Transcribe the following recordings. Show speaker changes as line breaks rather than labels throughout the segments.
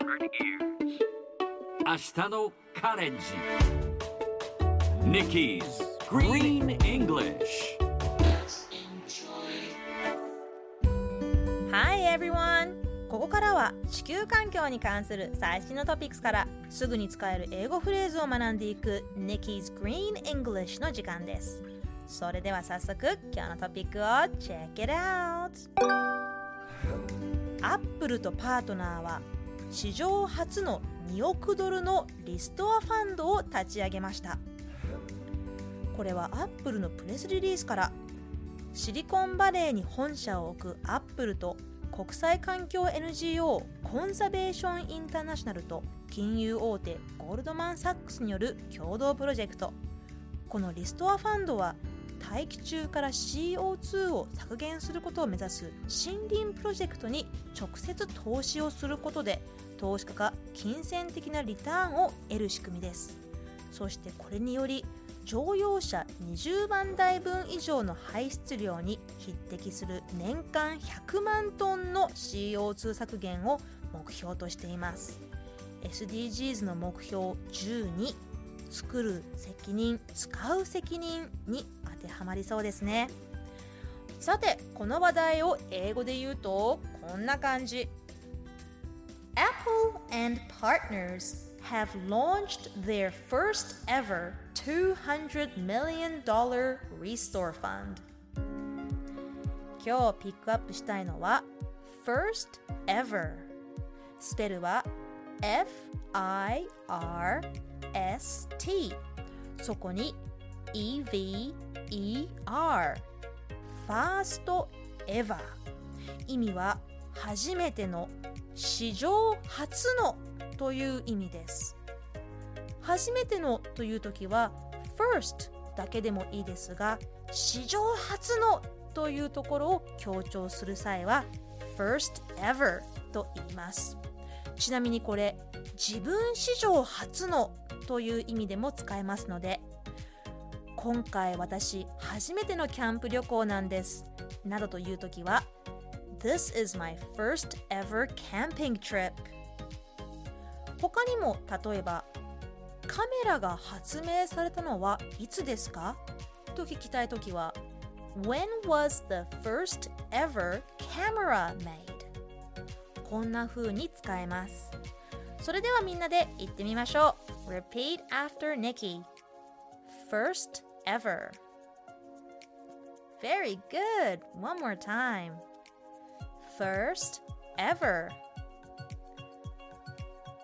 明日のカレンジ Nikki's Green English
Hi everyone! ここからは地球環境に関する最新のトピックスからすぐに使える英語フレーズを学んでいく Nikki's Green English の時間です。それでは早速今日のトピックを Check it out! アップルとパートナーは史上初の2億ドルのリストアファンドを立ち上げました。これはアップルのプレスリリースからシリコンバレーに本社を置くアップルと国際環境 NGO コンザベーションインターナショナルと金融大手ゴールドマン・サックスによる共同プロジェクトこのリストアファンドは大気中から CO2 を削減することを目指す森林プロジェクトに直接投資をすることで投資家が金銭的なリターンを得る仕組みです。そしてこれにより乗用車20万台分以上の排出量に匹敵する年間100万トンの CO2 削減を目標としています。SDGs の目標12作る責任使う責任に当てはまりそうですねさてこの話題を英語で言うとこんな感じ Apple and partners have launched their first ever $200 million restore fund 今日ピックアップしたいのは first ever スペルは F-I-R-S-T そこに E-V-E-R first ever 意味は初めての史上初のという意味です。初めてのという時は first だけでもいいですが史上初のというところを強調する際は first ever と言います。ちなみにこれ自分史上初のという意味でも使えますので今回私初めてのキャンプ旅行なんです。などという時は This is my first ever camping trip. 他にも例えばカメラが発明されたのはいつですか？と聞きたいときは When was the first ever camera made? こんな風に使えます。それではみんなで言ってみましょう。Repeat after Nikki. First ever. Very good! One more time. First ever.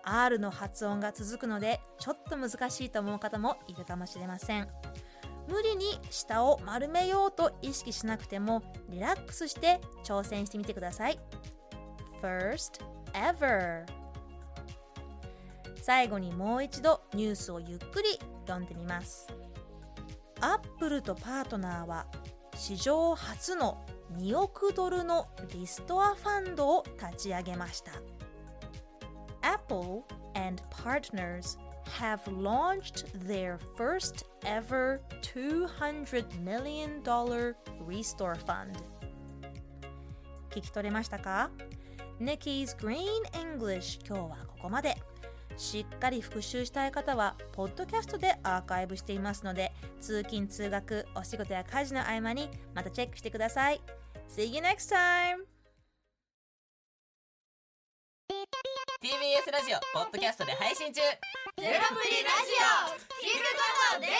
R の発音が続くのでちょっと難しいと思う方もいるかもしれません。無理に舌を丸めようと意識しなくてもリラックスして挑戦してみてください。First ever. 最後にもう一度ニュースをゆっくり読んでみます。アップルとパートナーは史上初の2億ドルのリストアファンドを立ち上げました Apple and partners have launched their first ever $200 million restore fund 聞き取れましたか Nikki's Green English 今日はここまでしっかり復習したい方はポッドキャストでアーカイブしていますので通勤通学お仕事や家事の合間にまたチェックしてください。See you next time!
TBS ラジオポッドキャストで配信中。
ゼロプリラジオ。聞くことできる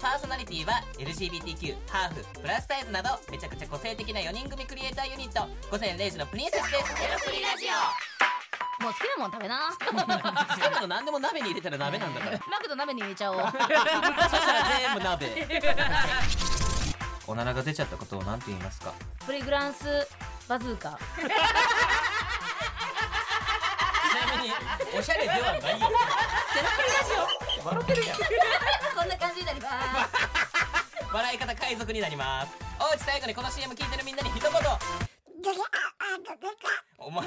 パーソナリティは LGBTQ ハーフプラスサイズなどめちゃくちゃ個性的な4人組クリエイターユニット。午前0時のプリンセスです。
ゼロプリラジ
もう好きなもん食べな。
好きなの何でも鍋に入れたら鍋なんだから。
マクド鍋に入れちゃおう。
そしたら全部鍋。おならが出ちゃったことを何て言いますか？
プリグランスバズーカ。
ちなみにおしゃれではないよ。ゼロプリラジオ。笑ってるやん。
こんな感じになります。
笑い方海賊になります。おうち最後にこの CM 聞いてるみんなに一言。お前